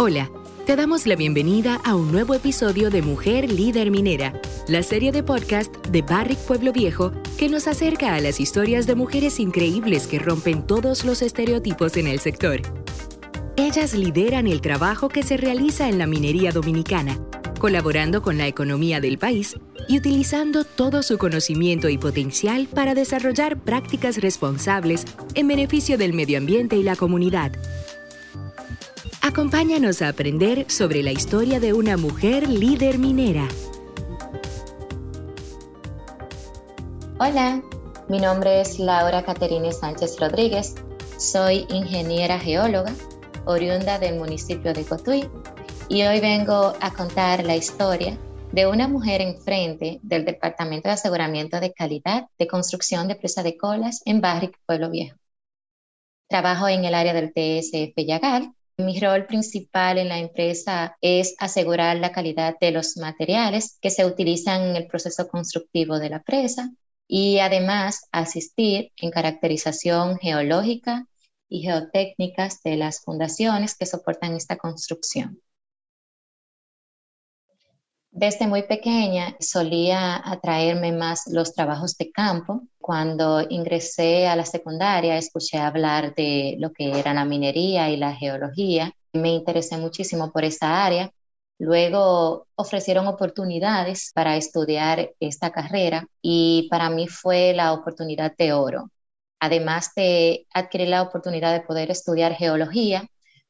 Hola, te damos la bienvenida a un nuevo episodio de Mujer Líder Minera, la serie de podcast de Barrick Pueblo Viejo que nos acerca a las historias de mujeres increíbles que rompen todos los estereotipos en el sector. Ellas lideran el trabajo que se realiza en la minería dominicana, colaborando con la economía del país y utilizando todo su conocimiento y potencial para desarrollar prácticas responsables en beneficio del medio ambiente y la comunidad. Acompáñanos a aprender sobre la historia de una mujer líder minera. Hola, mi nombre es Laura Caterine Sánchez Rodríguez. Soy ingeniera geóloga, oriunda del municipio de Cotuí, y hoy vengo a contar la historia de una mujer enfrente del Departamento de Aseguramiento de Calidad de Construcción de Presa de Colas en Barrick, Pueblo Viejo. Trabajo en el área del TSF Yagal mi rol principal en la empresa es asegurar la calidad de los materiales que se utilizan en el proceso constructivo de la presa y además asistir en caracterización geológica y geotécnicas de las fundaciones que soportan esta construcción. Desde muy pequeña solía atraerme más los trabajos de campo. Cuando ingresé a la secundaria escuché hablar de lo que era la minería y la geología. Me interesé muchísimo por esa área. Luego ofrecieron oportunidades para estudiar esta carrera y para mí fue la oportunidad de oro. Además de adquirir la oportunidad de poder estudiar geología,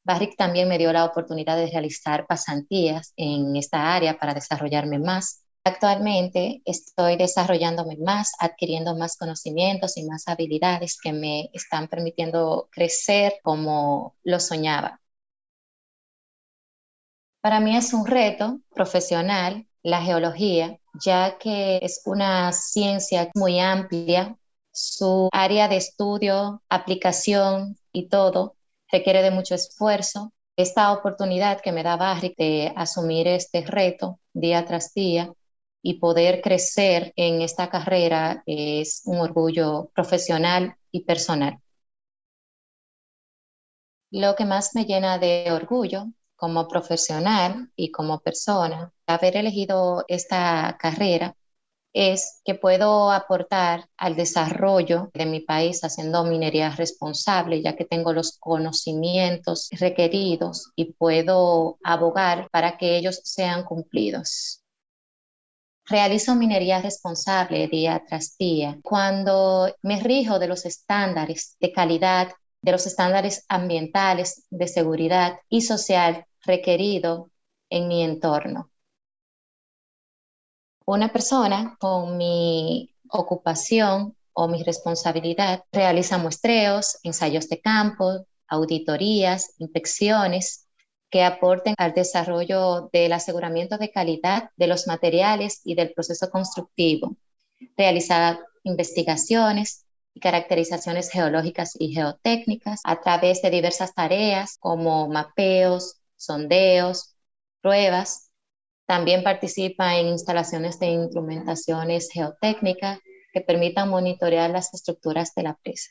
Barrick también me dio la oportunidad de realizar pasantías en esta área para desarrollarme más. Actualmente estoy desarrollándome más, adquiriendo más conocimientos y más habilidades que me están permitiendo crecer como lo soñaba. Para mí es un reto profesional la geología, ya que es una ciencia muy amplia, su área de estudio, aplicación y todo requiere de mucho esfuerzo. Esta oportunidad que me da Barrick de asumir este reto día tras día y poder crecer en esta carrera es un orgullo profesional y personal. Lo que más me llena de orgullo como profesional y como persona, haber elegido esta carrera es que puedo aportar al desarrollo de mi país haciendo minería responsable, ya que tengo los conocimientos requeridos y puedo abogar para que ellos sean cumplidos. Realizo minería responsable día tras día cuando me rijo de los estándares de calidad, de los estándares ambientales, de seguridad y social requerido en mi entorno una persona con mi ocupación o mi responsabilidad realiza muestreos, ensayos de campo, auditorías, inspecciones que aporten al desarrollo del aseguramiento de calidad de los materiales y del proceso constructivo. Realizar investigaciones y caracterizaciones geológicas y geotécnicas a través de diversas tareas como mapeos, sondeos, pruebas también participa en instalaciones de instrumentaciones geotécnicas que permitan monitorear las estructuras de la presa.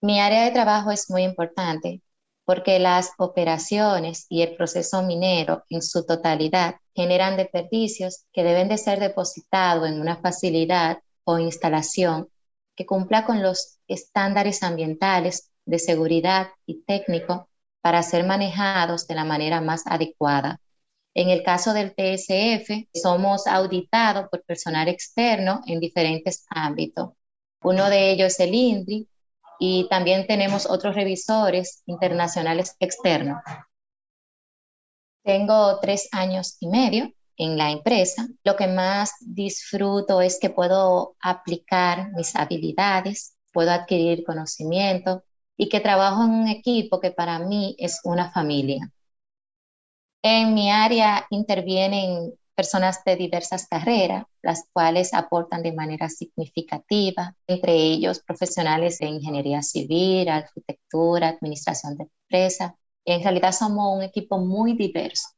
Mi área de trabajo es muy importante porque las operaciones y el proceso minero en su totalidad generan desperdicios que deben de ser depositados en una facilidad o instalación que cumpla con los estándares ambientales de seguridad y técnico para ser manejados de la manera más adecuada. En el caso del TSF, somos auditados por personal externo en diferentes ámbitos. Uno de ellos es el INDRI y también tenemos otros revisores internacionales externos. Tengo tres años y medio en la empresa. Lo que más disfruto es que puedo aplicar mis habilidades, puedo adquirir conocimiento, y que trabajo en un equipo que para mí es una familia. En mi área intervienen personas de diversas carreras, las cuales aportan de manera significativa, entre ellos profesionales de ingeniería civil, arquitectura, administración de empresa. En realidad somos un equipo muy diverso.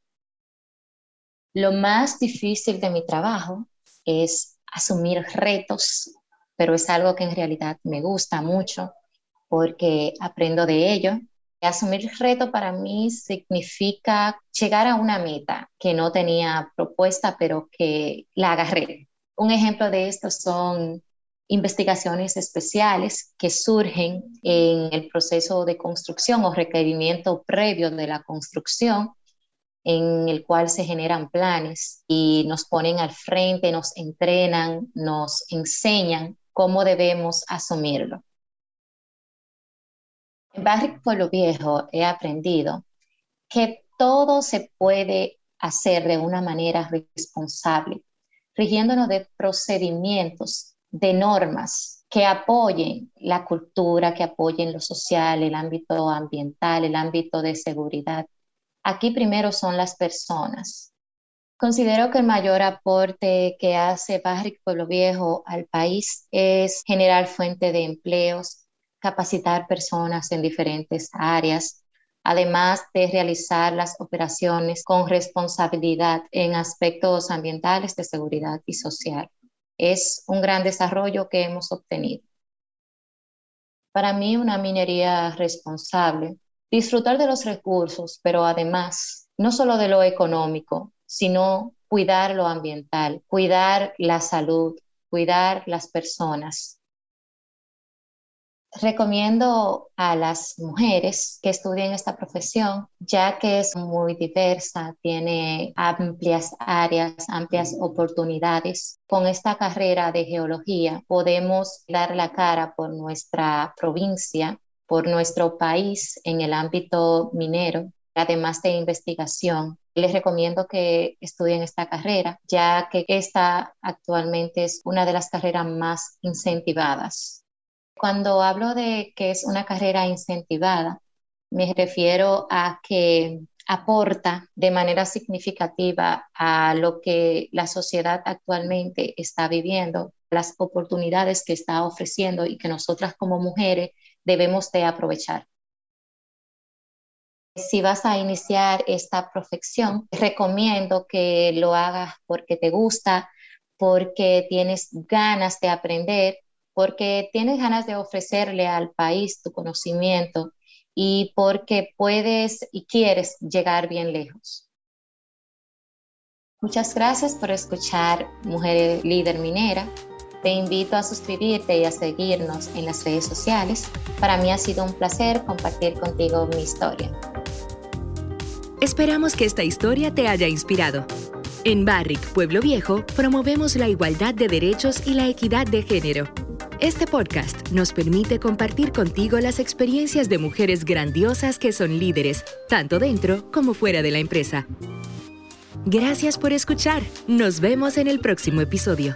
Lo más difícil de mi trabajo es asumir retos, pero es algo que en realidad me gusta mucho porque aprendo de ello. Asumir reto para mí significa llegar a una meta que no tenía propuesta, pero que la agarré. Un ejemplo de esto son investigaciones especiales que surgen en el proceso de construcción o requerimiento previo de la construcción, en el cual se generan planes y nos ponen al frente, nos entrenan, nos enseñan cómo debemos asumirlo. Barrick Pueblo Viejo he aprendido que todo se puede hacer de una manera responsable, rigiéndonos de procedimientos, de normas que apoyen la cultura, que apoyen lo social, el ámbito ambiental, el ámbito de seguridad. Aquí primero son las personas. Considero que el mayor aporte que hace Barrick Pueblo Viejo al país es generar fuente de empleos, capacitar personas en diferentes áreas, además de realizar las operaciones con responsabilidad en aspectos ambientales, de seguridad y social. Es un gran desarrollo que hemos obtenido. Para mí, una minería responsable, disfrutar de los recursos, pero además, no solo de lo económico, sino cuidar lo ambiental, cuidar la salud, cuidar las personas, Recomiendo a las mujeres que estudien esta profesión, ya que es muy diversa, tiene amplias áreas, amplias oportunidades. Con esta carrera de geología podemos dar la cara por nuestra provincia, por nuestro país en el ámbito minero, además de investigación. Les recomiendo que estudien esta carrera, ya que esta actualmente es una de las carreras más incentivadas cuando hablo de que es una carrera incentivada, me refiero a que aporta de manera significativa a lo que la sociedad actualmente está viviendo, las oportunidades que está ofreciendo y que nosotras como mujeres debemos de aprovechar. Si vas a iniciar esta profesión, recomiendo que lo hagas porque te gusta, porque tienes ganas de aprender porque tienes ganas de ofrecerle al país tu conocimiento y porque puedes y quieres llegar bien lejos. Muchas gracias por escuchar Mujer Líder Minera. Te invito a suscribirte y a seguirnos en las redes sociales. Para mí ha sido un placer compartir contigo mi historia. Esperamos que esta historia te haya inspirado. En Barrick, Pueblo Viejo, promovemos la igualdad de derechos y la equidad de género este podcast nos permite compartir contigo las experiencias de mujeres grandiosas que son líderes, tanto dentro como fuera de la empresa. Gracias por escuchar. Nos vemos en el próximo episodio.